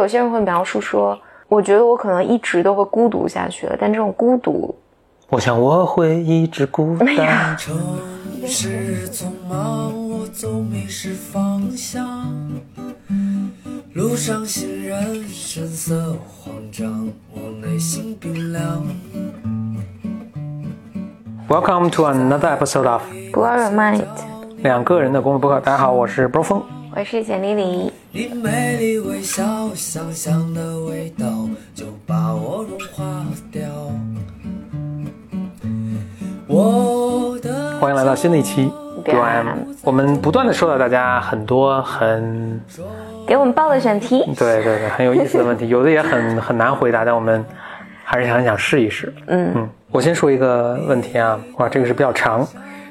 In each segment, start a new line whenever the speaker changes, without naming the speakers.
有些人会描述说，我觉得我可能一直都会孤独下去了，但这种孤独，
我想我会一直孤单。
城市匆忙，我总迷失方向。路上行人神色慌张，我内心冰凉。
Welcome to another episode of
blow your mind。
两个人的公路博客。大家好，我是波峰。
我是简丽丽，
你美丽微笑，香香的味道就把我融化掉。我的
欢迎来到新的一期
别
UM。我们不断的收到大家很多很
给我们报的选题。
对对对很有意思的问题，有的也很 很难回答，但我们还是很想试一试。
嗯
嗯，我先说一个问题啊，哇，这个是比较长，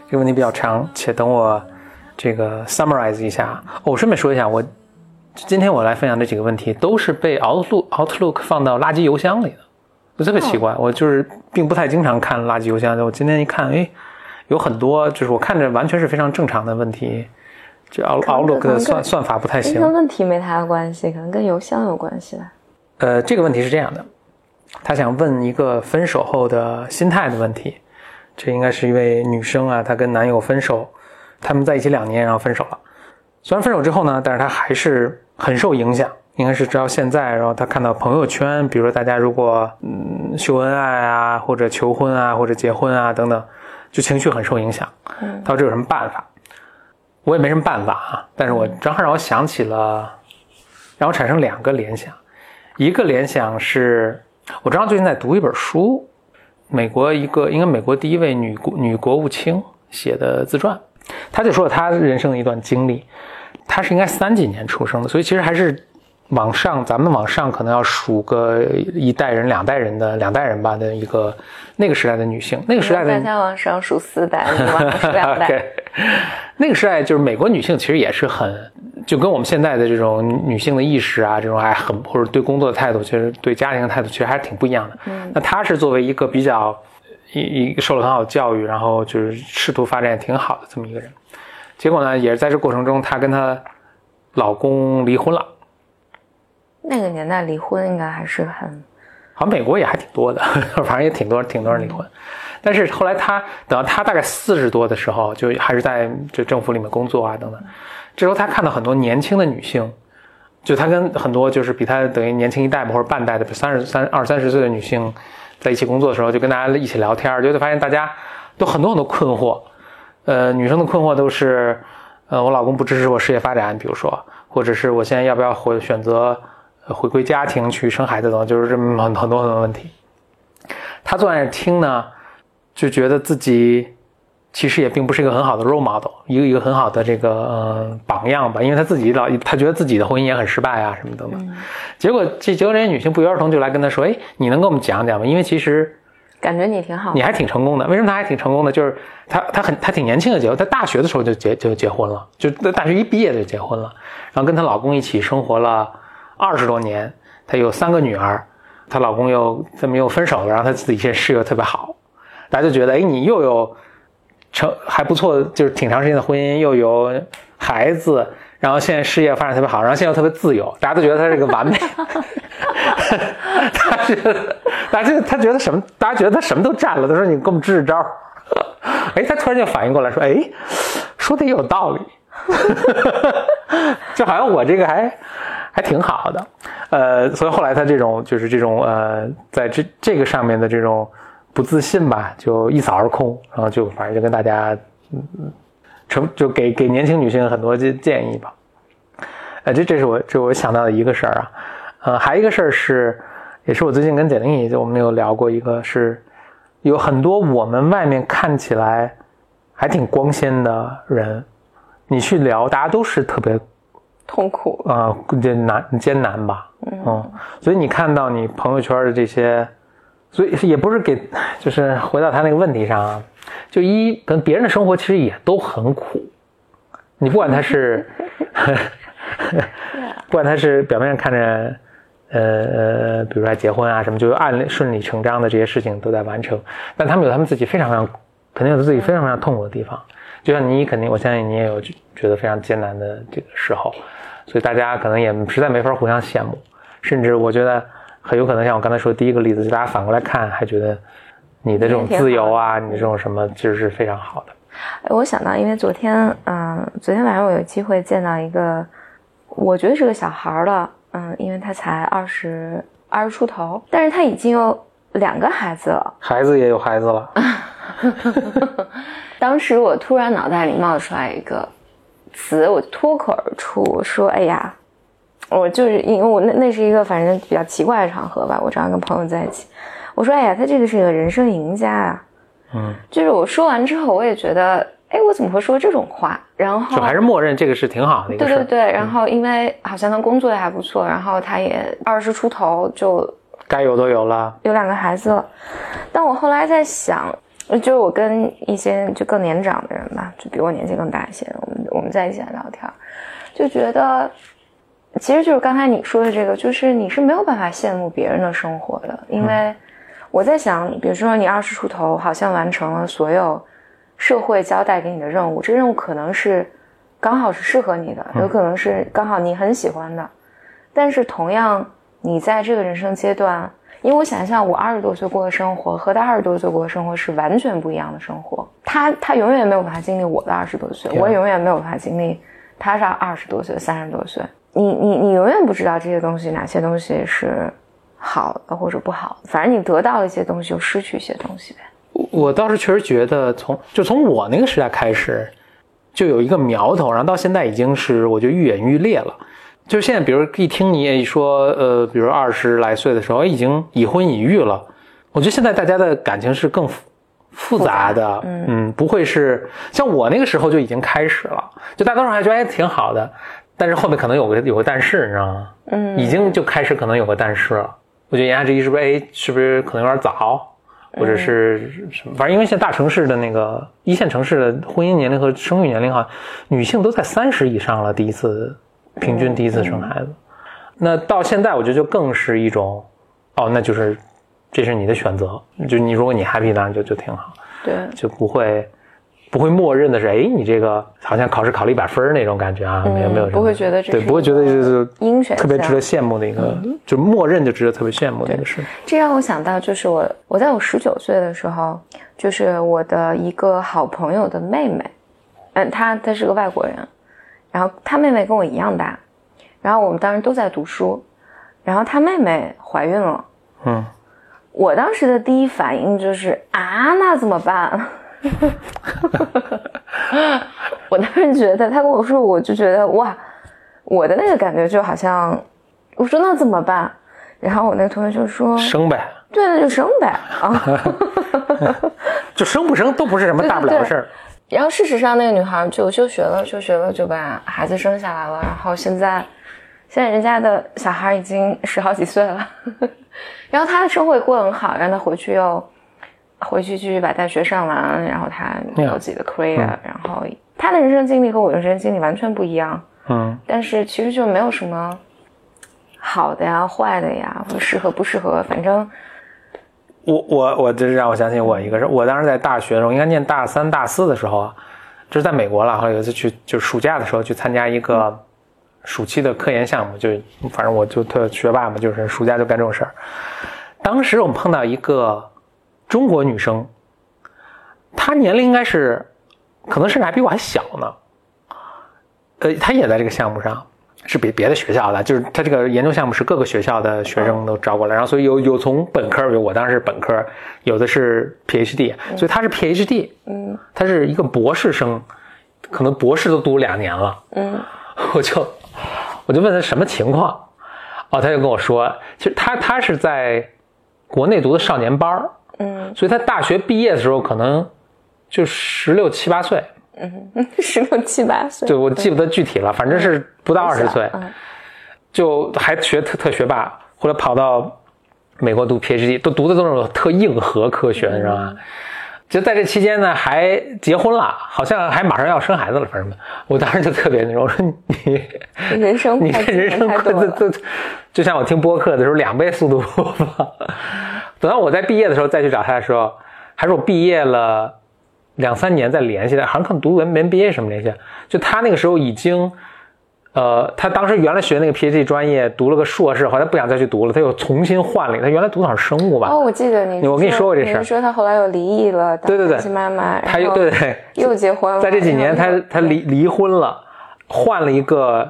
这个问题比较长，且等我这个 summarize 一下。哦，我顺便说一下，我今天我来分享这几个问题都是被 Outlook Outlook 放到垃圾邮箱里的，就特别奇怪。我就是并不太经常看垃圾邮箱，我今天一看，哎，有很多就是我看着完全是非常正常的问题，这 Out Outlook 的算算法不太行。
跟问题没太大关系，可能跟邮箱有关系吧。
呃，这个问题是这样的，他想问一个分手后的心态的问题。这应该是一位女生啊，她跟男友分手，他们在一起两年，然后分手了。虽然分手之后呢，但是他还是很受影响，应该是直到现在。然后他看到朋友圈，比如说大家如果嗯秀恩爱啊，或者求婚啊，或者结婚啊等等，就情绪很受影响。
嗯
她说这有什么办法？我也没什么办法啊，但是我正好让我想起了，让我产生两个联想。一个联想是，我正好最近在读一本书，美国一个应该美国第一位女国女国务卿写的自传，她就说了他人生的一段经历。他是应该三几年出生的，所以其实还是往上，咱们往上可能要数个一代人、两代人的两代人吧的一个那个时代的女性，那个时代的
大家往上数四代，你往上数两代。
那个时代就是美国女性其实也是很，就跟我们现在的这种女性的意识啊，这种还很或者对工作的态度，其实对家庭的态度其实还是挺不一样的。
嗯
那她是作为一个比较一一个受了很好的教育，然后就是仕途发展也挺好的这么一个人，结果呢，也是在这过程中，她跟她老公离婚了。
那个年代离婚应该还是很
好像美国也还挺多的，反正也挺多挺多人离婚。但是后来她等到她大概四十多的时候，就还是在这政府里面工作啊等等。这时候她看到很多年轻的女性，就她跟很多就是比她等于年轻一代吧或者半代的三十三二三十岁的女性在一起工作的时候，就跟大家一起聊天，就会发现大家都很多很多困惑。呃，女生的困惑都是，呃，我老公不支持我事业发展，比如说，或者是我现在要不要回选择回归家庭去生孩子等等，就是这么很很多很多问题。他坐在那听呢，就觉得自己其实也并不是一个很好的 role model，一个一个很好的这个呃榜样吧，因为他自己老他觉得自己的婚姻也很失败啊什么等等。结果这结果这些女性不约而同就来跟他说：“哎，你能跟我们讲讲吗？因为其实
感觉你挺好
你。还挺成功的。为什么他还挺成功的？就是他他很他挺年轻的结婚，他大学的时候就结就结婚了，就在大学一毕业就结婚了，然后跟她老公一起生活了二十多年，她有三个女儿，她老公又这么又分手了，然后她自己现在事业特别好，大家就觉得哎你又有成还不错，就是挺长时间的婚姻，又有孩子。然后现在事业发展特别好，然后现在又特别自由，大家都觉得他是个完美。他觉得，大家他觉得什么？大家觉得他什么都占了。他说：“你给我们支支招。”哎，他突然就反应过来说：“哎，说的也有道理。”就好像我这个还还挺好的，呃，所以后来他这种就是这种呃，在这这个上面的这种不自信吧，就一扫而空，然后就反正就跟大家嗯嗯成就给给年轻女性很多建建议吧。呃，这这是我这我想到的一个事儿啊，呃，还有一个事儿是，也是我最近跟简玲也我们有聊过，一个是有很多我们外面看起来还挺光鲜的人，你去聊，大家都是特别
痛苦，
啊，艰难艰难吧，嗯，所以你看到你朋友圈的这些，所以也不是给，就是回到他那个问题上啊，就一跟别人的生活其实也都很苦，你不管他是，不管他是表面上看着，呃呃，比如说结婚啊什么，就按顺理成章的这些事情都在完成，但他们有他们自己非常非常，肯定有自己非常非常痛苦的地方，就像你肯定，我相信你也有觉得非常艰难的这个时候，所以大家可能也实在没法互相羡慕。甚至我觉得很有可能像我刚才说的第一个例子，就大家反过来看，还觉得你的这种自由啊，你这种什么，其实是非常好的。
哎我想到，因为昨天，嗯、昨天晚上我有机会见到一个，我觉得是个小孩儿了，嗯，因为他才二十二十出头，但是他已经有两个孩子了。
孩子也有孩子了，
当时我突然脑袋里冒出来一个词，我脱口而出，我说：“哎呀，我就是因为我那那是一个反正比较奇怪的场合吧，我正好跟朋友在一起，我说：哎呀，他这个是个人生赢家啊。”
嗯，
就是我说完之后，我也觉得，哎，我怎么会说这种话？然后
就还是默认这个是挺好的一个事。
对对对，然后因为好像他工作也还不错，然后他也二十出头就
该有都有了。
有两个孩子了。但我后来在想，就是我跟一些就更年长的人吧，就比我年纪更大一些，我们我们在一起聊天，就觉得其实就是刚才你说的这个，就是你是没有办法羡慕别人的生活的，因为我在想，比如说你二十出头，好像完成了所有社会交代给你的任务，这任务可能是刚好是适合你的，有可能是刚好你很喜欢的，但是同样，你在这个人生阶段，因为我想象我二十多岁过的生活和他二十多岁过的生活是完全不一样的生活。他他永远没有办法经历我的二十多岁，我永远没有办法经历他是二十多岁、三十多岁。你你你永远不知道这些东西哪些东西是好的或者不好的，反正你得到了一些东西，就失去一些东西呗。
我倒是确实觉得从，就从我那个时代开始，就有一个苗头，然后到现在已经是我觉得愈演愈烈了。就现在，比如一听你也说，呃，比如二十来岁的时候，已经已婚已育了，我觉得现在大家的感情是更复复杂的，嗯不会是像我那个时候就已经开始了，就大多数人还觉得哎挺好的，但是后面可能有个有个但是，你知道吗？
嗯
已经就开始可能有个但是了。我觉得言下之意是不是哎，是不是可能有点早，或者是什么？反正因为现在大城市的那个一线城市的婚姻年龄和生育年龄，好像女性都在三十以上了，第一次平均第一次生孩子。那到现在，我觉得就更是一种，哦，那就是这是你的选择，就你如果你 happy，当然就就挺好，
对，
就不会。不会默认的是，哎，你这个好像考试考了一百分儿那种感觉啊，没有没有，
不会觉得这
对，不会觉得就是特别值得羡慕的一个，就默认就值得特别羡慕的一个事。
这让我想到，就是我我在我十九岁的时候，就是我的一个好朋友的妹妹，嗯，她她是个外国人，然后她妹妹跟我一样大，然后我们当时都在读书，然后她妹妹怀孕了，
嗯，
我当时的第一反应就是啊，那怎么办？我当时觉得，他跟我说，我就觉得哇，我的那个感觉就好像，我说那怎么办？然后我那个同学就说，
生呗，
对，那就生呗啊。
就生不生都不是什么大不了的事儿。
然后事实上，那个女孩就休学了，休学了就把孩子生下来了。然后现在，现在人家的小孩已经十好几岁了，然后她的生活也过得很好，让她回去又回去继续把大学上完，然后他有自己的 career，、然后他的人生经历和我的人生经历完全不一样。
嗯，
但是其实就没有什么好的呀、坏的呀，或者适合不适合，反正
我我我这让我想起我一个事，我当时在大学的时候，应该念大三大四的时候啊，这是在美国了。后来有一次去，就是暑假的时候去参加一个暑期的科研项目，就反正我就特学霸嘛，就是暑假就干这种事儿。当时我们碰到一个中国女生，她年龄应该是，可能甚至还比我还小呢。呃，她也在这个项目上，是别别的学校的，就是她这个研究项目是各个学校的学生都招过来，然后所以有有从本科，比如我当时是本科，有的是 PhD，所以她是 PhD，
嗯。
她是一个博士生，可能博士都读两年了，
嗯。
我就我就问她什么情况，哦，她就跟我说，其实她她是在国内读的少年班儿
嗯。
所以他大学毕业的时候可能就十六七八岁，
嗯，十六七八岁，
对我记不得具体了，反正是不到二十岁，
嗯。
就还学特特学霸，后来跑到美国读 PhD，都读的都是那种特硬核科学，你知道吗？就在这期间呢，还结婚了，好像还马上要生孩子了，反正我当时就特别那种，我说你
人生
你这人生
太
就像我听播客的时候两倍速度播放。等到我在毕业的时候再去找他的时候，还是我毕业了两三年再联系的，好像可能读文文 MBA 什么联系。就他那个时候已经，呃，他当时原来学那个 PhD 专业，读了个硕士，后来不想再去读了，他又重新换了一个。他原来读的好像是生物吧？
哦，我记得你，
我跟你说过这事儿
你说他后来又离异了，
对对对
妈妈，
他又对对，
又结婚了，
在这几年他他离离婚了，换了一个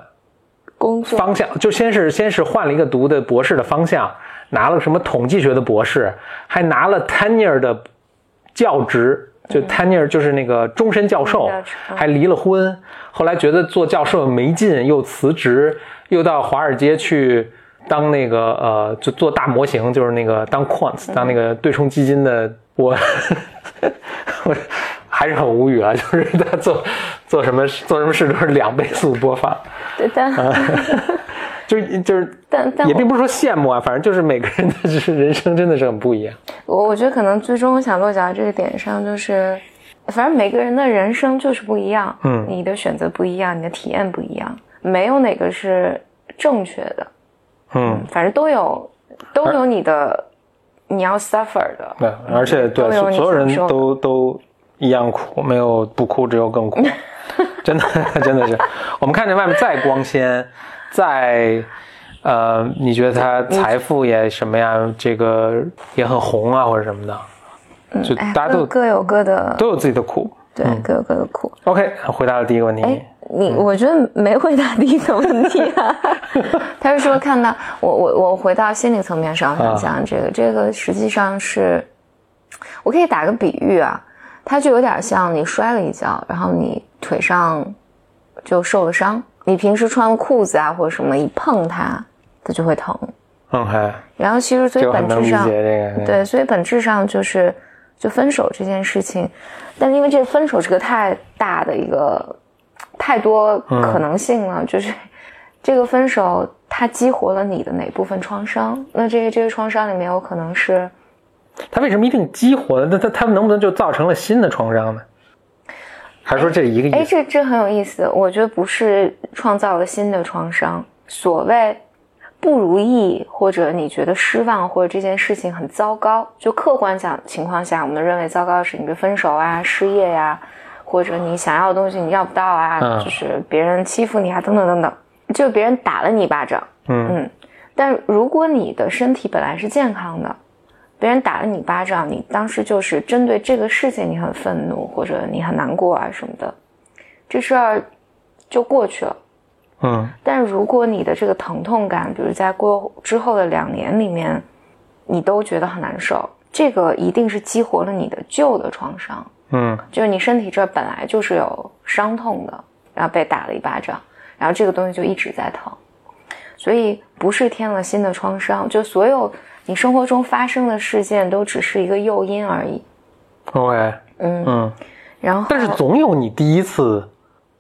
工作
方向，就先是先是换了一个读的博士的方向，拿了什么统计学的博士，还拿了 tenure 的教职，就 tenure 就是那个终身教授还离了婚，后来觉得做教授没劲，又辞职，又到华尔街去当那个呃，就做大模型，就是那个当 quants，当那个对冲基金的我。我 还是很无语啊，就是他做做什么做什么事都是两倍速播放，
对，但
就是就是，
但但
也并不是说羡慕啊，反正就是每个人的就是人生真的是很不一样。
我我觉得可能最终我想落脚这个点上，就是反正每个人的人生就是不一样，
嗯
你的选择不一样，你的体验不一样，没有哪个是正确的，
嗯，
反正都有都有你的你要 suffer 的，
对，而且对
有
所所有人都都一样苦，没有不哭，只有更苦，真的 真的是。我们看见外面再光鲜，再呃，你觉得他财富也什么呀，这个也很红啊，或者什么的，就
哎，
大家都
各各有各的，
都有自己的苦。
对，各有各的苦。
OK，回答了第一个问题。
哎，你我觉得没回答第一个问题啊。他是说看到我我我回到心理层面上想讲这个，这个实际上是，我可以打个比喻啊，它就有点像你摔了一跤，然后你腿上就受了伤，你平时穿裤子啊或者什么一碰它，它就会疼。
OK，
然后其实所以本质上
解这个。
对，所以本质上就是就分手这件事情，但是因为这个分手是个太大的一个太多可能性了，就是这个分手它激活了你的哪部分创伤？那这个这个创伤里面有可能是
他为什么一定激活呢？那他他能不能就造成了新的创伤呢？还是说这一个
哎，
意思？
这这很有意思，我觉得不是创造了新的创伤，所谓。不如意，或者你觉得失望，或者这件事情很糟糕，就客观讲情况下，我们认为糟糕的是你的分手啊、失业呀、或者你想要的东西你要不到啊，
嗯
就是别人欺负你啊，等等等等，就别人打了你一巴掌，
嗯
嗯，但如果你的身体本来是健康的，别人打了你一巴掌，你当时就是针对这个事情你很愤怒，或者你很难过啊什么的，这事儿就过去了。
嗯。
但如果你的这个疼痛感，比如在过之后的两年里面，你都觉得很难受，这个一定是激活了你的旧的创伤，
嗯。
就是你身体这本来就是有伤痛的，然后被打了一巴掌，然后这个东西就一直在疼，所以不是添了新的创伤，就所有你生活中发生的事件都只是一个诱因而已。
，OK，
嗯，
嗯，
然后
但是总有你第一次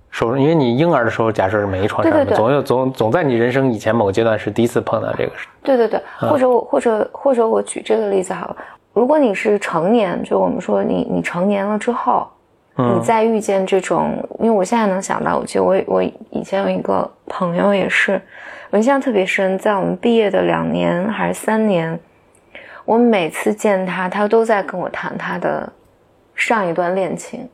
手，因为你婴儿的时候假设是没创伤的，
对对对。
总有总总在你人生以前某个阶段是第一次碰到这个事。
对对对，或者我或者或者我举这个例子好了，如果你是成年，就我们说你你成年了之后，
嗯。
你再遇见这种，因为我现在能想到，我记得我我以前有一个朋友也是，我印象特别深，在我们毕业的两年还是三年，我每次见他，他都在跟我谈他的上一段恋情。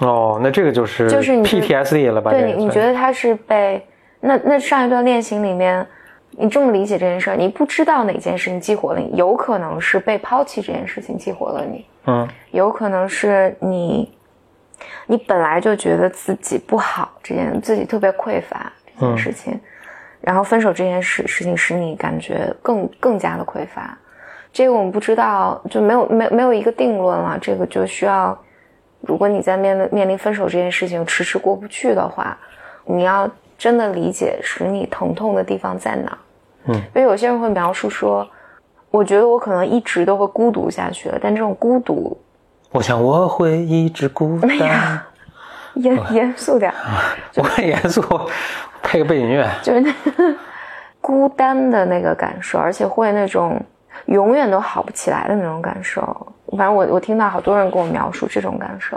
哦，那这个就是
就是你
PTSD 了吧？
对你，觉得他是被那那上一段恋情里面，你这么理解这件事儿，你不知道哪件事情激活了你，有可能是被抛弃这件事情激活了你，
嗯
有可能是你你本来就觉得自己不好，这件自己特别匮乏这件事情，然后分手这件事事情使你感觉更更加的匮乏。这个我们不知道，就没有没没有一个定论了。这个就需要，如果你在面面临分手这件事情迟迟过不去的话，你要真的理解使你疼痛的地方在哪。
嗯，
因为有些人会描述说，我觉得我可能一直都会孤独下去了，但这种孤独
我想我会一直孤单。
严严肃点，
我很严肃，配个背景乐。
就是那个孤单的那个感受，而且会那种永远都好不起来的那种感受。反正我我听到好多人跟我描述这种感受，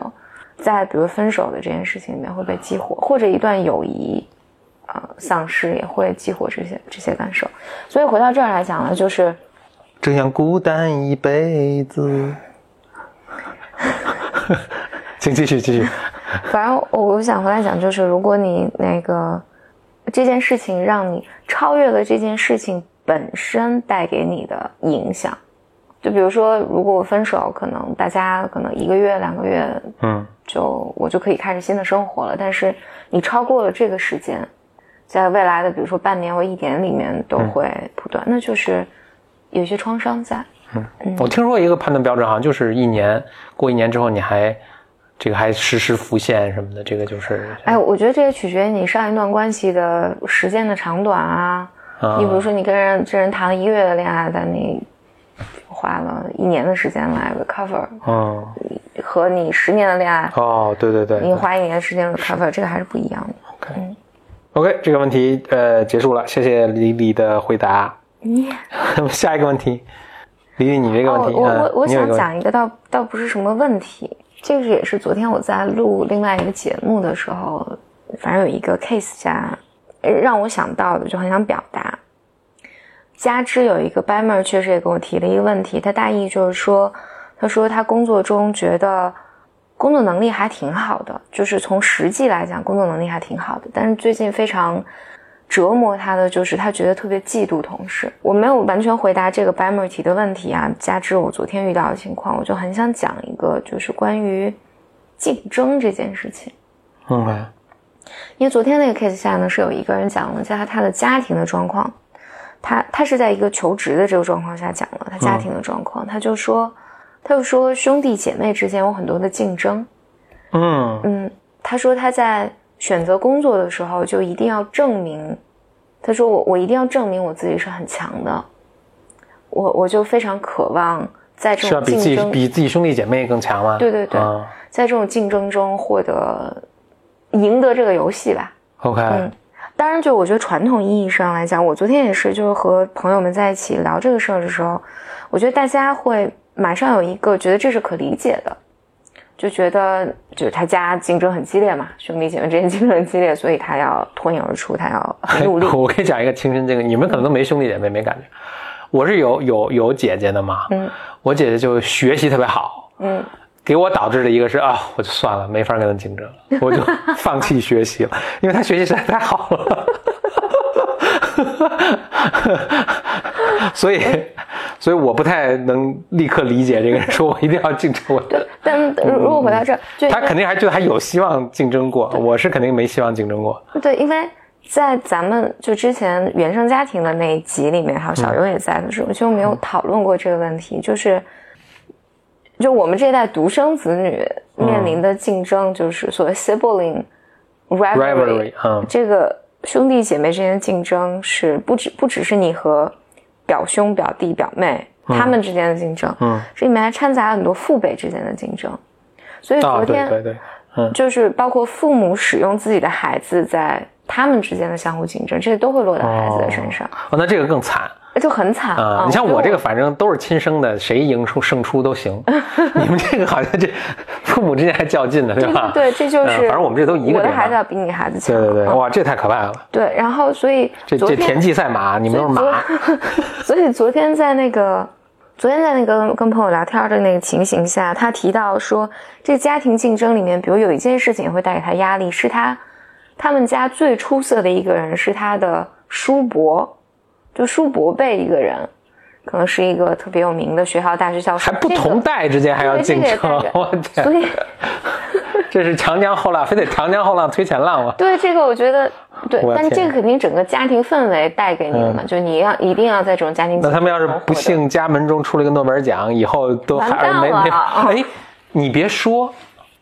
在比如分手的这件事情里面会被激活，或者一段友谊啊、呃丧失也会激活这些这些感受。所以回到这儿来讲呢，就是
这样孤单一辈子。请继续继续。
反正我我想回来讲，就是如果你那个这件事情让你超越了这件事情本身带给你的影响。就比如说，如果我分手，可能大家可能一个月、两个月，
嗯，
就我就可以开始新的生活了。但是你超过了这个时间，在未来的比如说半年或一年里面都会不断，那就是有些创伤在。
嗯我听说一个判断标准，好像就是一年过一年之后，你还这个还实时浮现什么的，这个就是
哎，我觉得这也取决于你上一段关系的时间的长短啊。
啊
你比如说，你跟人这人谈了一个月的恋爱，但你花了一年的时间来 recover，
嗯
和你十年的恋爱，
哦，对对对
你花一年时间 recover，这个还是不一样的。
，OK OK，这个问题呃结束了，谢谢李李的回答。
耶、
下一个问题，李李你这个问题，
哦、我
嗯
我我想讲一个倒倒不是什么问题，这个也是昨天我在录另外一个节目的时候，反正有一个 case 下让我想到的，就很想表达。加之有一个 b a m e r 确实也跟我提了一个问题，他大意就是说，他说他工作中觉得工作能力还挺好的，就是从实际来讲工作能力还挺好的，但是最近非常折磨他的就是他觉得特别嫉妒同事。我没有完全回答这个 b a m e r 提的问题啊，加之我昨天遇到的情况，我就很想讲一个就是关于竞争这件事情。
OK，
因为昨天那个 case 下呢，是有一个人讲了下他的家庭的状况，他他是在一个求职的这个状况下讲了他家庭的状况，他就说，他就说兄弟姐妹之间有很多的竞争，
嗯。
嗯，他说他在选择工作的时候就一定要证明，他说我我一定要证明我自己是很强的，我我就非常渴望在这
是要比自己
种竞争，
比自己兄弟姐妹更强吗？
对对对
啊
在这种竞争中获得赢得这个游戏吧。
OK，
嗯当然，就我觉得传统意义上来讲，我昨天也是，就是和朋友们在一起聊这个事儿的时候，我觉得大家会马上有一个觉得这是可理解的，就觉得就是他家竞争很激烈嘛，兄弟姐妹之间竞争很激烈，所以他要脱颖而出，他要很努力。
我给你讲一个亲身经历，你们可能都没兄弟姐妹，没感觉。我是有有有姐姐的嘛，
嗯
我姐姐就学习特别好，
嗯，
给我导致的一个是啊，我就算了，没法跟她竞争了，我就 放弃学习了，因为她学习实在太好了。所以，所以我不太能立刻理解这个人说我一定要竞争我对，
但如果回到这儿，
他肯定还觉得还有希望竞争过，我是肯定没希望竞争过。
对，因为在咱们就之前原生家庭的那一集里面，还有小优也在的时候，其实我们有讨论过这个问题，就是就我们这一代独生子女面临的竞争，就是所谓 sibling rivalry，,
rivalry，嗯。
这个兄弟姐妹之间的竞争是不只不只是你和表兄、表弟、表妹他们之间的竞争，
嗯，
这里面还掺杂了很多父辈之间的竞争，所以
啊，
昨天、
对对对，嗯。
就是包括父母使用自己的孩子在他们之间的相互竞争，这些都会落到孩子的身上，
哦，那这个更惨
就很惨
啊！你像我这个，反正都是亲生的，谁赢出胜出都行。你们这个好像这父母之间还较劲呢，对吧？
对对对，这就是、
嗯反正我们这都一个
我的孩子要比你孩子强，
对对对，
嗯
哇，这太可怕了！
对，然后所以
这这田忌赛马，你们都是马。
所以昨天在那个，昨天在那个跟朋友聊天的那个情形下，他提到说，这家庭竞争里面，比如有一件事情也会带给他压力，是他他们家最出色的一个人是他的叔伯，就叔伯辈一个人，可能是一个特别有名的学校大学教授，
还不同代之间还要竞争我天！
所以
这是长江后浪，非得长江后浪推前浪吗？
对这个我觉得对但这个肯定整个家庭氛围带给你的嘛，就你要一定要在这种家庭，
那他们要是不幸家门中出了一个诺贝尔奖，以后都还
是
没没
啊
哎，你别说，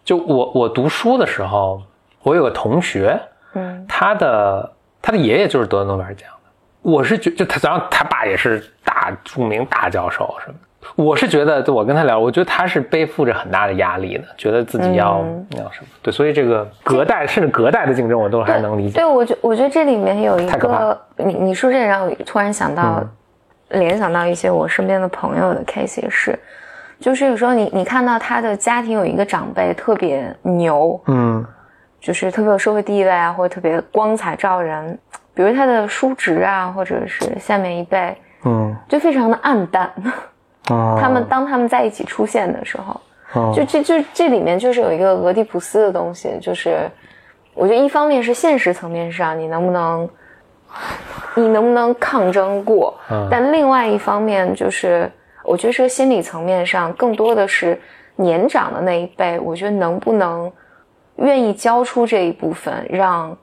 就我我读书的时候，我有个同学，
嗯
他的他的爷爷就是得诺贝尔奖的。我是觉就他，然后他爸也是大著名大教授什么的。我是觉得，就我跟他聊，我觉得他是背负着很大的压力的，觉得自己要、
嗯
要什么。对，所以这个隔代甚至隔代的竞争，我都还能理解。
对，我觉我觉得这里面有一个，你你说这让我突然想到，联想到一些我身边的朋友的 case 也是，就是有时候你你看到他的家庭有一个长辈特别牛，
嗯
就是特别有社会地位啊，或者特别光彩照人，比如他的叔侄啊，或者是下面一辈，
嗯，
就非常的暗淡。
哦。
他们当他们在一起出现的时候，
哦。
就这就这里面就是有一个俄狄浦斯的东西，就是我觉得一方面是现实层面上你能不能，你能不能抗争过，
嗯。
但另外一方面就是，我觉得是个心理层面上，更多的是年长的那一辈，我觉得能不能愿意交出这一部分，让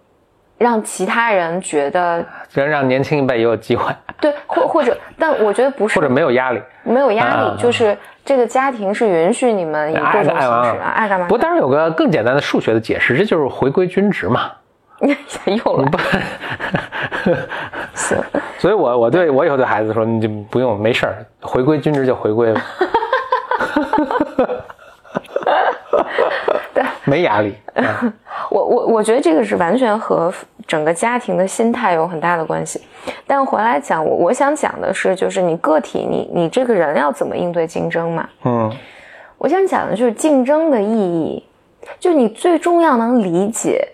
让其他人觉得
让让年轻一辈也有机会，
对，或或者，但我觉得不是。
或者没有压力。
没有压力，
啊。
就是这个家庭是允许你们以各种形式啊，爱干嘛
不过当然有个更简单的数学的解释，这就是回归均值嘛。
又来
不，
行，
所以我我对我以后对孩子说，你就不用没事儿，回归均值就回归了，没压力。啊
我我我觉得这个是完全和整个家庭的心态有很大的关系。但回来讲，我我想讲的是，就是你个体，你你这个人要怎么应对竞争嘛？
嗯
我想讲的就是竞争的意义，就你最重要能理解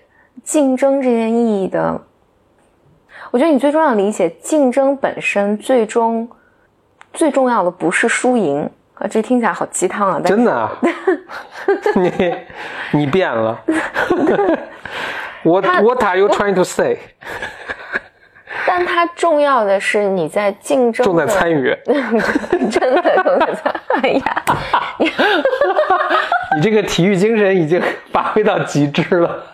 竞争这件意义的。我觉得你最重要理解竞争本身，最终最重要的不是输赢啊，这听起来好鸡汤啊，但
真的啊，你你变了。What What are you trying to say？
但它重要的是你在竞争
重 在参与。
真的重在参，哎呀，
你这个体育精神已经发挥到极致了。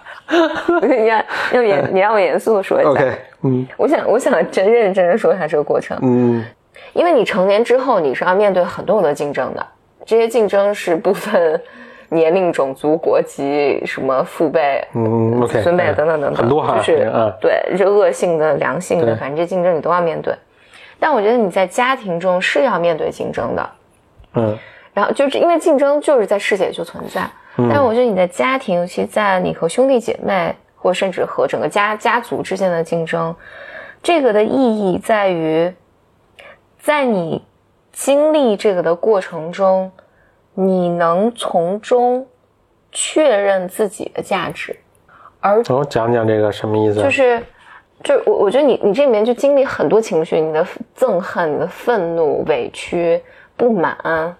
你让用严，你让我严肃的说一下。
OK，嗯
我想，我想真认认真真说一下这个过程，
嗯
因为你成年之后，你是要面对很多很多竞争的，这些竞争是不分 年龄、种族、国籍，什么父辈、
嗯
孙辈
嗯
等等等等，
很多哈
就是
嗯
对，是恶性的、良性的，反正这竞争你都要面对。但我觉得你在家庭中是要面对竞争的，
嗯。
然后就是因为竞争就是在世界就存在，但是我觉得你的家庭，尤其在你和兄弟姐妹，或甚至和整个家家族之间的竞争，这个的意义在于，在你经历这个的过程中，你能从中确认自己的价值，而
我讲讲这个什么意思？
就是，就是我我觉得你你这里面就经历很多情绪，你的憎恨、你的愤怒、委屈、不满，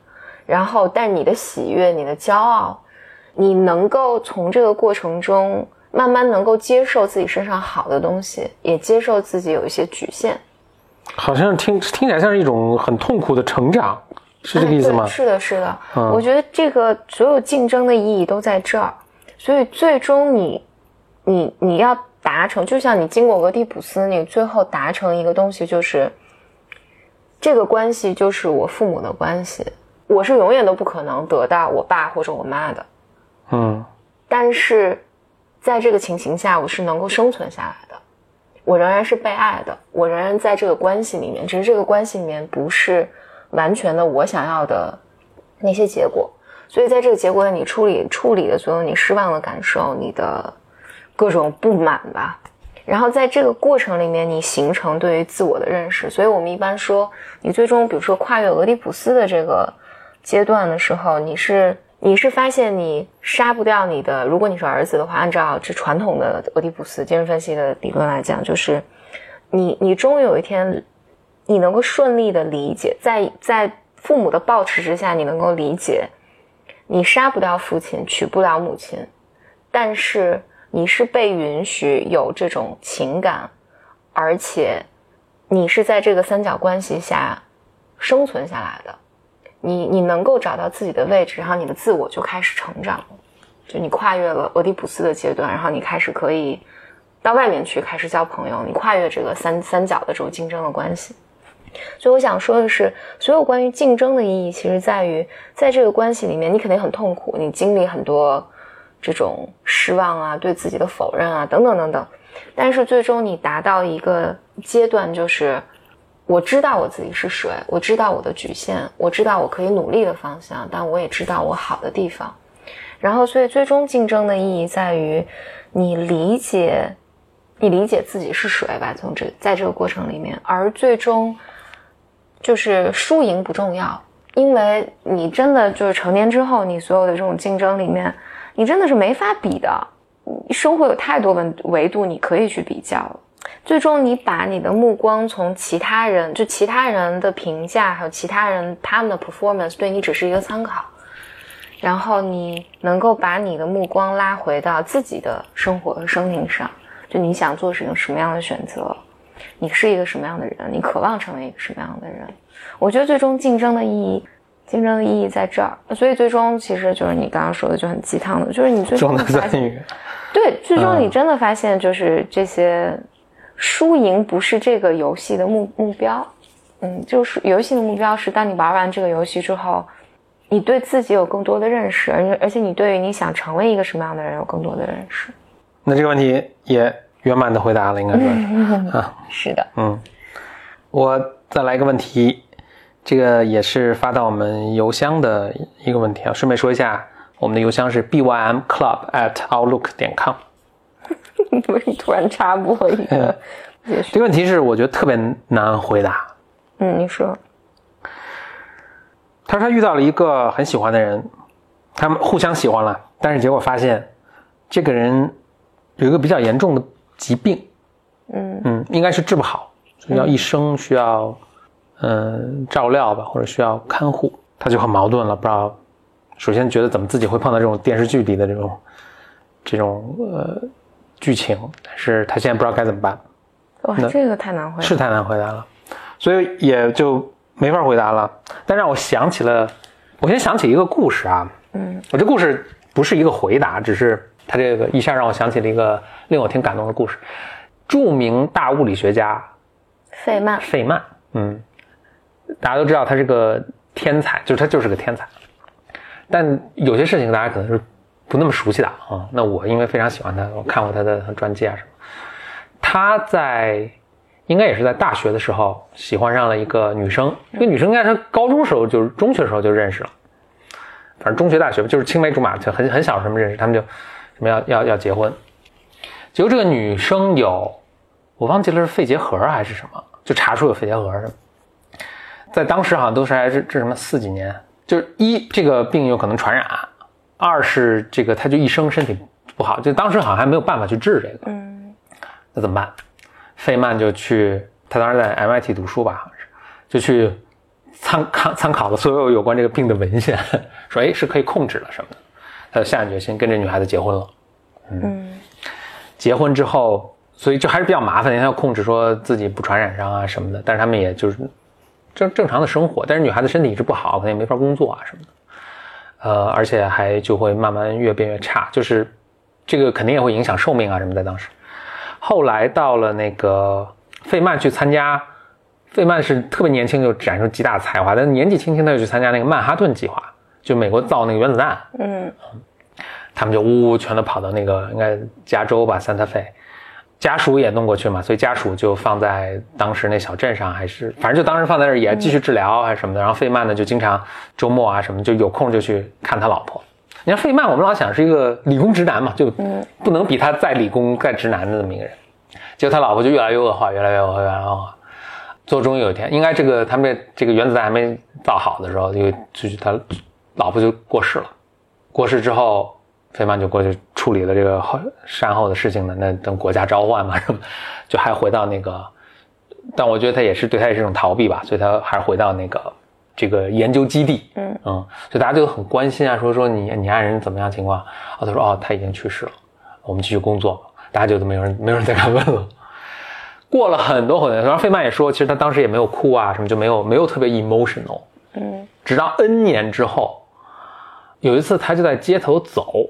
然后但你的喜悦、你的骄傲，你能够从这个过程中慢慢能够接受自己身上好的东西，也接受自己有一些局限，
好像听听起来像是一种很痛苦的成长，是这个意思吗
哎？是的，是的。
嗯
我觉得这个所有竞争的意义都在这儿，所以最终你，你你要达成，就像你经过俄狄浦斯，你最后达成一个东西，就是这个关系就是我父母的关系，我是永远都不可能得到我爸或者我妈的，
嗯
但是在这个情形下，我是能够生存下来的，我仍然是被爱的，我仍然在这个关系里面，只是这个关系里面不是完全的我想要的那些结果，所以在这个结果，你处理处理的所有你失望的感受，你的各种不满吧。然后在这个过程里面，你形成对于自我的认识。所以我们一般说，你最终比如说跨越俄狄浦斯的这个阶段的时候，你是你是发现你杀不掉你的，如果你是儿子的话，按照这传统的俄狄浦斯精神分析的理论来讲，就是你你终于有一天，你能够顺利的理解，在在父母的抱持之下，你能够理解，你杀不掉父亲，娶不了母亲，但是你是被允许有这种情感，而且你是在这个三角关系下生存下来的。你你能够找到自己的位置，然后你的自我就开始成长，就你跨越了俄狄浦斯的阶段，然后你开始可以到外面去开始交朋友，你跨越这个三三角的这种竞争的关系。所以我想说的是，所有关于竞争的意义，其实在于在这个关系里面，你肯定很痛苦，你经历很多这种失望啊、对自己的否认啊等等等等。但是最终你达到一个阶段，就是我知道我自己是谁，我知道我的局限，我知道我可以努力的方向，但我也知道我好的地方。然后，所以最终竞争的意义在于你理解，你理解自己是谁吧。从这在这个过程里面，而最终就是输赢不重要，因为你真的就是成年之后，你所有的这种竞争里面，你真的是没法比的。生活有太多维维度你可以去比较。最终，你把你的目光从其他人，就其他人的评价，还有其他人他们的 performance，对你只是一个参考。然后你能够把你的目光拉回到自己的生活和生命上，就你想做是一个什么样的选择，你是一个什么样的人，你渴望成为一个什么样的人。我觉得最终竞争的意义，竞争的意义在这儿。所以最终其实就是你刚刚说的就很鸡汤的，就是你最终发现，对，最终你真的发现就是这些输赢不是这个游戏的目目标，嗯，就是游戏的目标是当你玩完这个游戏之后，你对自己有更多的认识，而而且你对于你想成为一个什么样的人有更多的认识。
那这个问题也圆满的回答了，应该说是。啊，
是的，
嗯，我再来一个问题，这个也是发到我们邮箱的一个问题啊。顺便说一下，我们的邮箱是 bym club at outlook 点 com。
为什么突然插播一个？
这个问题是我觉得特别难回答。
嗯，你说，
他说他遇到了一个很喜欢的人，他们互相喜欢了，但是结果发现这个人有一个比较严重的疾病，
嗯
嗯，应该是治不好，所以要一生需要嗯照料吧，或者需要看护，他就很矛盾了，不知道。首先觉得怎么自己会碰到这种电视剧里的这种这种呃剧情，但是他现在不知道该怎么办，
哇，这个太难回答。
是太难回答了，所以也就没法回答了。但让我想起了，我先想起一个故事啊，
嗯
我这故事不是一个回答，只是他这个一下让我想起了一个令我挺感动的故事。著名大物理学家
费曼，
费曼，嗯，大家都知道他是个天才，就是他就是个天才。但有些事情大家可能是不那么熟悉的啊。那我因为非常喜欢他，我看过他的传记啊什么。他在应该也是在大学的时候喜欢上了一个女生，这个女生应该是高中时候就是中学时候就认识了，反正中学大学，就是青梅竹马，就很很小什么认识，他们就什么要要要结婚。结果这个女生有我忘记了是肺结核还是什么，就查出有肺结核什么，在当时好像都是还是这什么四几年，就是一这个病有可能传染，二是这个他就一生身体不好，就当时好像还没有办法去治这个，
嗯
那怎么办？费曼就去，他当时在 MIT 读书吧，好像是，就去参看参考了所有有关这个病的文献，说哎是可以控制了什么的，他就下定决心跟这女孩子结婚了。
嗯
结婚之后，所以就还是比较麻烦，因为他要控制说自己不传染上啊什么的。但是他们也就是正正常的生活，但是女孩子身体一直不好，可能也没法工作啊什么的。呃，而且还就会慢慢越变越差，就是这个肯定也会影响寿命啊什么的。当时，后来到了那个费曼去参加，费曼是特别年轻就展示极大的才华，但是年纪轻轻他就去参加那个曼哈顿计划，就美国造那个原子弹。
嗯
他们就呜呜全都跑到那个应该加州吧，三塔费，家属也弄过去嘛，所以家属就放在当时那小镇上，还是反正就当时放在那儿也继续治疗还是什么的。然后费曼呢就经常周末啊什么就有空就去看他老婆。你看费曼，我们老想是一个理工直男嘛，就不能比他再理工再直男的这么一个人。结果他老婆就越来越恶化，越来越恶化，越来越恶化。最后终于有一天，应该这个他们这这个原子弹还没造好的时候，就就是他老婆就过世了。过世之后，费曼就过去处理了这个后善后的事情呢。那等国家召唤嘛？就还回到那个，但我觉得他也是对他也是一种逃避吧，所以他还是回到那个这个研究基地。
嗯
嗯，所以大家就很关心啊，说说你你爱人怎么样情况？哦，他说哦他已经去世了，我们继续工作。大家就都没有人没有人再敢问了。过了很多很多年，然后费曼也说，其实他当时也没有哭啊，什么就没有没有特别 emotional。
嗯
直到 N 年之后，有一次他就在街头走，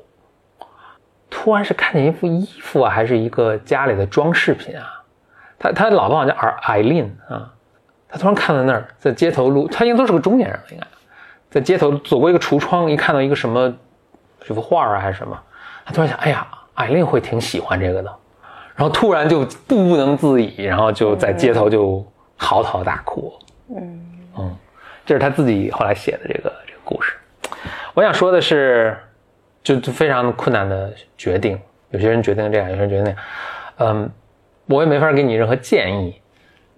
突然是看见一副衣服啊，还是一个家里的装饰品啊。他他老婆好像叫艾艾琳啊，他突然看到那儿在街头路，他应该都是个中年人了，应该在街头走过一个橱窗，一看到一个什么这幅画啊还是什么，他突然想，哎呀，艾琳会挺喜欢这个的，然后突然就不能自已，然后就在街头就嚎啕大哭。
嗯
嗯，这是他自己后来写的这个这个故事。我想说的是，就就非常困难的决定，有些人决定这样，有些人决定那样。嗯，我也没法给你任何建议，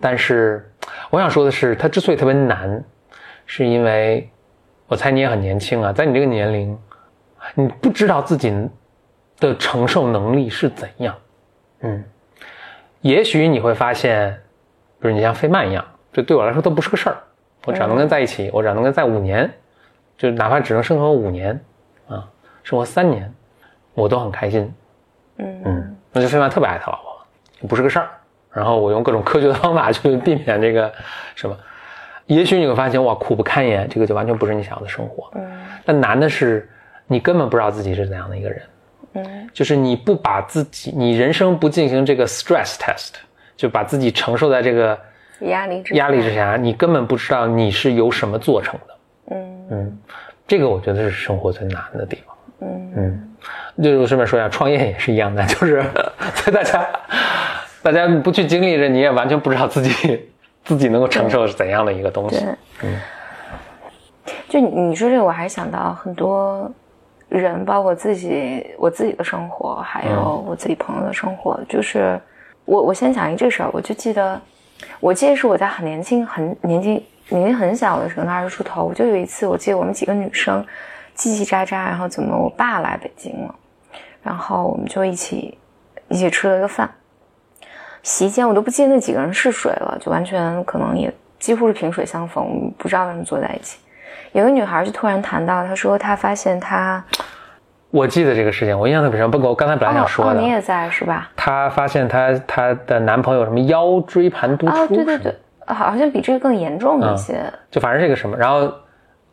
但是我想说的是，它之所以特别难，是因为我猜你也很年轻啊，在你这个年龄，你不知道自己的承受能力是怎样。嗯，也许你会发现，比如你像费曼一样，这对我来说都不是个事儿。我只要能跟在一起，我只要能跟在五年，就哪怕只能生活五年，啊，生活三年，我都很开心，
嗯
嗯，那就说明特别爱他老婆，不是个事儿。然后我用各种科学的方法去避免这个什么，也许你会发现哇，苦不堪言，这个就完全不是你想要的生活。
嗯
但难的是，你根本不知道自己是怎样的一个人，
嗯
就是你不把自己，你人生不进行这个 stress test，就把自己承受在这个
压力之
压力之下，你根本不知道你是由什么做成的。
嗯
嗯，这个我觉得是生活最难的地方。
嗯
嗯，就顺便说一下，创业也是一样的，就是在大家大家不去经历着，你也完全不知道自己自己能够承受是怎样的一个东西。
对，就你你说这个，我还想到很多人，包括自己我自己的生活，还有我自己朋友的生活。就是我我先讲一这事儿，我就记得，我记得是我在很年轻、很年纪年纪很小的时候，那二十出头，我就有一次，我记得我们几个女生叽叽喳喳，然后怎么我爸来北京了，然后我们就一起一起吃了一个饭。席间我都不记得那几个人是谁了，就完全可能也几乎是萍水相逢，我不知道为什么坐在一起。有个女孩就突然谈到，她说她发现她
我记得这个事情，我印象特别深。不过我刚才本来想说
哦，
的，
你也在是吧？
她发现她她的男朋友什么腰椎盘突出，
哦，对对对，好像比这个更严重一些。
就反正是个什么。然后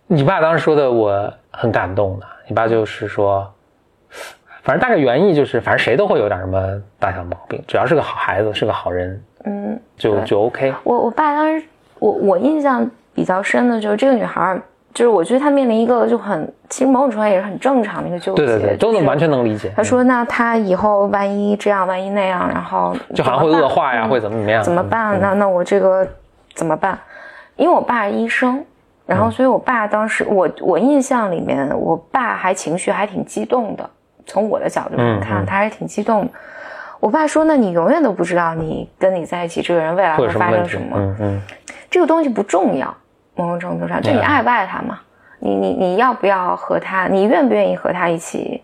你爸当时说的我很感动的，你爸就是说，反正大概原意就是，反正谁都会有点什么大小毛病，只要是个好孩子，是个好人，
嗯，
就就 OK。
我我爸当时，我我印象比较深的就是这个女孩儿，就是我觉得她面临一个就很，其实某种程度上也是很正常的一个纠结。
对对对，都能完全能理解。
他说：“那他以后万一这样，万一那样，然后
就好像会恶化呀，
嗯
会怎么怎么样？
怎么办？
嗯
那那我这个怎么办？因为我爸是医生，然
嗯
后所以我爸当时我我印象里面，我爸还情绪还挺激动的。从我的角度上看，
嗯嗯
他还挺激动的。我爸说：“那你永远都不知道你跟你在一起这个人未来
会
发生什？么。
嗯嗯，
这个东西不重要，某种程度上，就你爱不爱他嘛？你你你要不要和他？你愿不愿意和他一起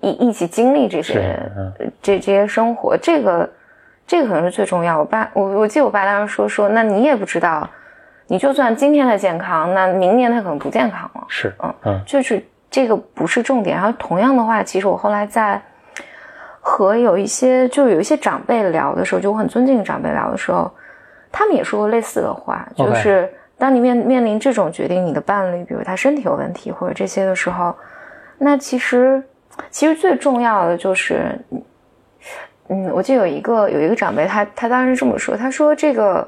一一起经历这些这这些生活？这个这个可能是最重要。我爸我我记得我爸当时说说，那你也不知道，你就算今天的健康，那明年他可能不健康了。
是
嗯
嗯
就是这个不是重点。然后同样的话，其实我后来在和有一些就有一些长辈聊的时候，就我很尊敬的长辈聊的时候，他们也说过类似的话，就是当你面面临这种决定，你的伴侣比如他身体有问题或者这些的时候，那其实其实最重要的就是，嗯，我记得有一个有一个长辈，他他当时这么说，他说这个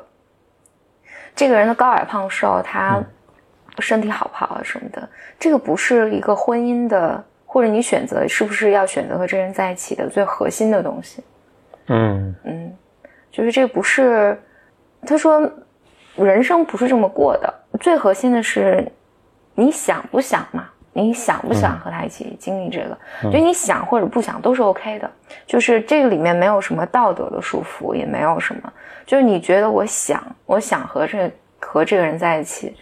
这个人的高矮胖瘦，他身体好不好啊什么的，这个不是一个婚姻的，或者你选择是不是要选择和这个人在一起的最核心的东西。
嗯
嗯，就是这不是，他说人生不是这么过的，最核心的是你想不想嘛？你想不想和他一起经历这个？就你想或者不想都是 OK 的，就是这个里面没有什么道德的束缚，也没有什么，就是你觉得我想，我想和这和这个人在一起，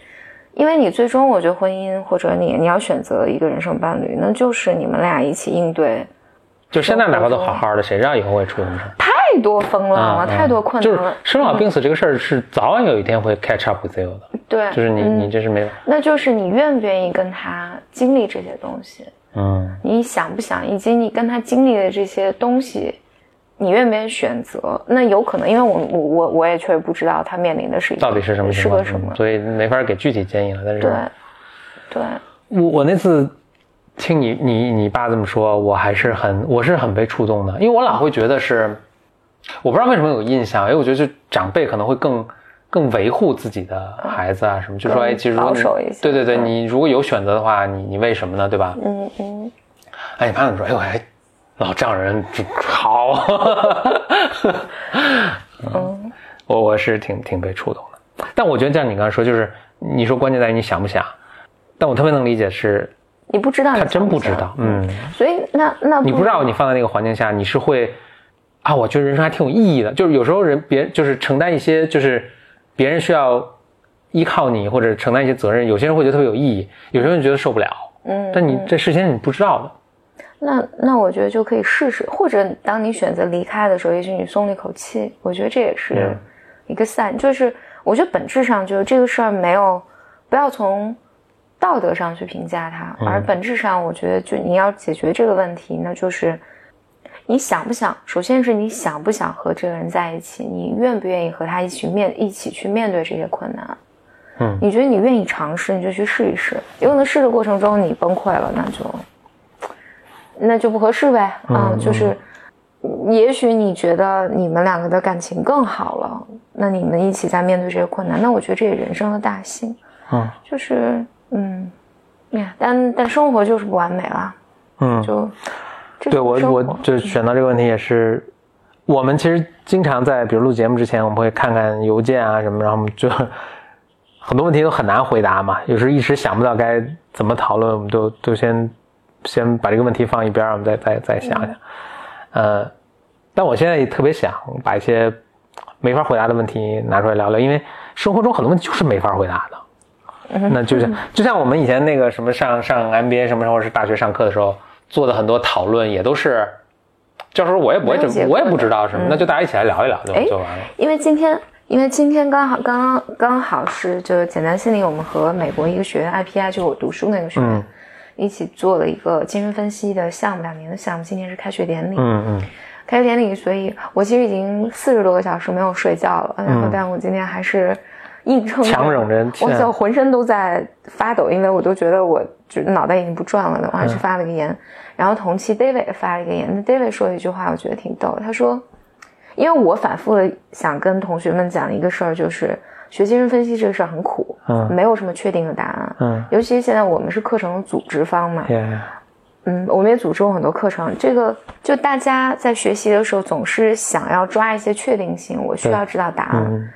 因为你最终我觉得婚姻或者你你要选择一个人生伴侣，那就是你们俩一起应对
就现在哪怕都好好的，谁知道以后会出什么事儿？
太多风浪了，太多困难
就是
了。
生老病死这个事儿是早晚有一天会 catch up with you 的，
对，
就是你
嗯
你这是没有，
那就是你愿不愿意跟他经历这些东西，
嗯
你想不想，以及你跟他经历的这些东西，你愿不愿意选择？那有可能，因为我我我我也确实不知道他面临的是一个
到底是什么情况？
是个什么
嗯？所以没法给具体建议了。但是
对，对，
我我那次听你你你爸这么说，我还是很我是很被触动的，因为我老会觉得是，我不知道为什么有印象，因为我觉得就长辈可能会更更维护自己的孩子啊什么，就说哎，其实
保守一些
对对对，
嗯
你如果有选择的话，你你为什么呢？对吧？
嗯嗯，
哎，你妈怎么说？哎，我还老丈人好，
嗯，
我我是挺挺被触动的。但我觉得像你刚才说，就是你说关键在于你想不想，但我特别能理解是
你不知道，
他真不知道，，嗯。
所以那那
你不知道你放在那个环境下，你是会啊，我觉得人生还挺有意义的。就是有时候人别就是承担一些，就是别人需要依靠你或者承担一些责任，有些人会觉得特别有意义，有些人觉得受不了。
嗯，
但你这事先你不知道的，
那那我觉得就可以试试，或者当你选择离开的时候，也许你松了一口气。我觉得这也是
嗯
一个 sign，、就是我觉得本质上就是这个事儿没有，不要从道德上去评价它，
嗯
而本质上，我觉得就你要解决这个问题，那就是你想不想，首先是你想不想和这个人在一起，你愿不愿意和他一起面一起去面对这些困难。
嗯
你觉得你愿意尝试，你就去试一试。有可能试的过程中你崩溃了，那就那就不合适呗。啊、
嗯
就是也许你觉得你们两个的感情更好了，那你们一起在面对这些困难，那我觉得这也人生的大幸。
嗯
就是嗯，呀，但但生活就是不完美了，
嗯，
就这
对我我就选到这个问题也是，我们其实经常在比如录节目之前，我们会看看邮件啊什么，然后我们就很多问题都很难回答嘛，有时候一时想不到该怎么讨论，我们都都先先把这个问题放一边，我们再再再想想。呃，但我现在也特别想把一些没法回答的问题拿出来聊聊，因为生活中很多问题就是没法回答的。那就像就像我们以前那个什么上上 MBA 什么时候是大学上课的时候做的很多讨论，也都是教授说我也我也我也不知道什么，
嗯。
那就大家一起来聊一聊就
哎
就完了。
因为今天，因为今天刚好刚刚刚好是就简单心理，我们和美国一个学院 IPI，就我读书那个学院，
嗯。
一起做了一个精神分析的项目，两年的项目，今天是开学典礼。
嗯嗯。
开学典礼，所以我其实已经四十多个小时没有睡觉了，然后但我今天还是硬撑
强忍着
我就，浑身都在发抖，因为我都觉得我就脑袋已经不转了的，我还
嗯。
去发了个言。然后同期 David 也发了一个言，那 David 说了一句话，我觉得挺逗，他说，因为我反复的想跟同学们讲一个事儿，就是学精神分析这个事儿很苦，
嗯。
没有什么确定的答案，
嗯。
尤其现在我们是课程的组织方嘛。嗯，我们也组织过很多课程。这个就大家在学习的时候，总是想要抓一些确定性，我需要知道答案，
嗯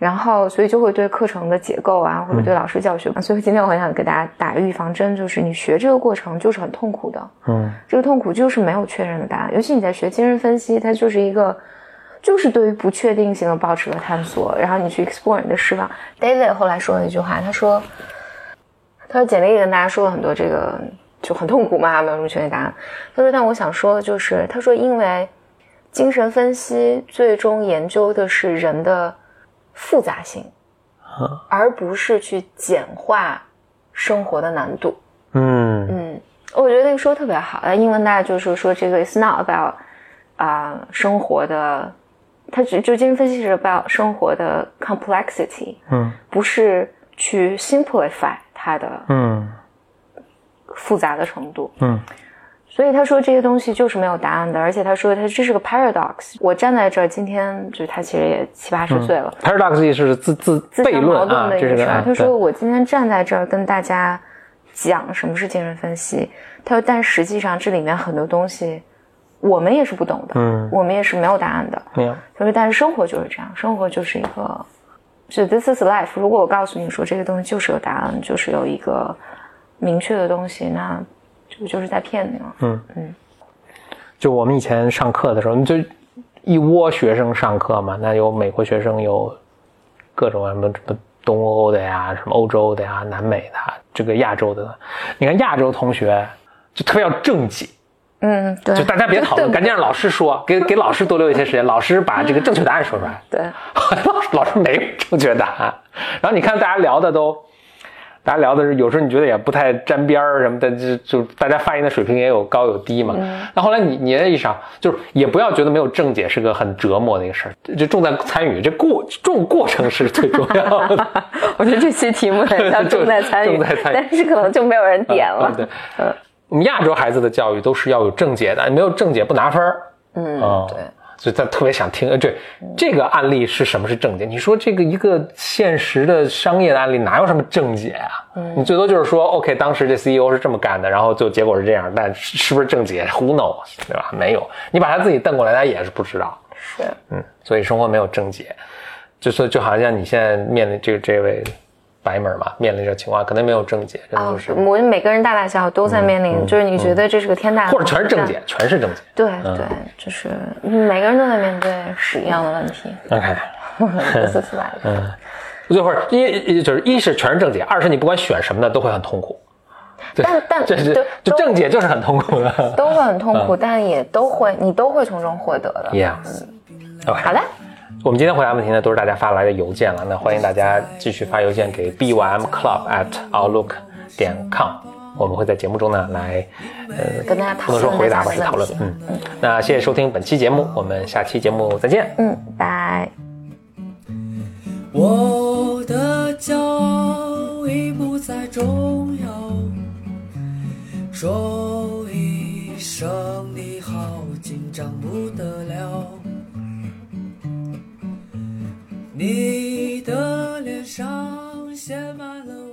然后所以就会对课程的结构啊，或者对老师教学，所以今天我很想给大家打预防针，就是你学这个过程就是很痛苦的，
嗯
这个痛苦就是没有确认的答案，尤其你在学精神分析，它就是一个。就是对于不确定性的保持了探索，然后你去 explore 你的失望。David 后来说了一句话，他说：“他说简历里跟大家说了很多这个就很痛苦嘛，没有什么确定答案。他说，但我想说的就是，他说因为精神分析最终研究的是人的复杂性，而不是去简化生活的难度。
嗯
嗯，我觉得那个说的特别好。呃，英文大家就是说这个 it's not about 啊、生活的，它只就精神分析是 about 生活的 complexity，
嗯
不是去 simplify 它的
嗯
复杂的程度。
嗯
所以他说这些东西就是没有答案的，而且他说他这是个 paradox。我站在这儿，今天就是他其实也七八十岁了
，，paradox 也是自自
自相
悖论啊，
矛盾的一
这是个
事儿他说我今天站在这儿跟大家讲什么是精神分析，他说但实际上这里面很多东西我们也是不懂的，
嗯
我们也是没有答案的。
没有，
他说但是生活就是这样，生活就是一个，就 this is life。如果我告诉你说这个东西就是有答案，就是有一个明确的东西，那这不就是在骗你吗。
嗯
嗯
就我们以前上课的时候，就一窝学生上课嘛，那有美国学生，有各种什么什么东欧的呀，什么欧洲的呀，南美的啊，这个亚洲的。你看亚洲同学就特别要正经，
嗯，对，
就大家别讨论，赶紧让老师说，给给老师多留一些时间，老师把这个正确答案说出来。
对，
老师老师没有正确答案，然后你看大家聊的都，大家聊的是有时候你觉得也不太沾边儿什么的，就就大家发言的水平也有高有低嘛。那、后来你你也一想，就是也不要觉得没有正解是个很折磨的一个事儿，就重在参与，这过重过程是最重要的。
我觉得这期题目很像 重在参与，
重在参与
但是可能就没有人点了。
嗯对，我们亚洲孩子的教育都是要有正解的，没有正解不拿分儿。
嗯，
哦
对，
所以他特别想听，呃，对，这个案例是什么是正解？你说这个一个现实的商业的案例哪有什么正解啊？你最多就是说，OK，当时这 CEO 是这么干的，然后就结果是这样，但是是不是正解？Who knows，对吧？没有，你把他自己瞪过来，他也是不知道。
是，
嗯，所以生活没有正解，就说就好像你现在面临这个这位白门嘛，面临这情况，肯定没有正解，真的是，，
我们每个人大大小小都在面临，就是你觉得这是个天大的，
或者全是正解，，全是正解。
对对，就是每个人都在面对屎一样的问题
，OK。
这是出来的。
嗯，最后一一就是一是全是正解，二是你不管选什么的都会很痛苦。
但但
这是就正解就是很痛苦的。
都会很痛苦，但也都会，你都会从中获得的。
Yeah。OK，
好的，
我们今天回答问题呢，都是大家发来的邮件了。那欢迎大家继续发邮件给 bymclub at outlook 点 com，我们会在节目中呢来，呃，
跟大家讨
不能说回答吧，是讨论
嗯。
嗯，那谢谢收听本期节目，我们下期节目再见。
嗯，拜。
我的骄傲已不再重要，说一声你好，紧张不得了。你的脸上写满了。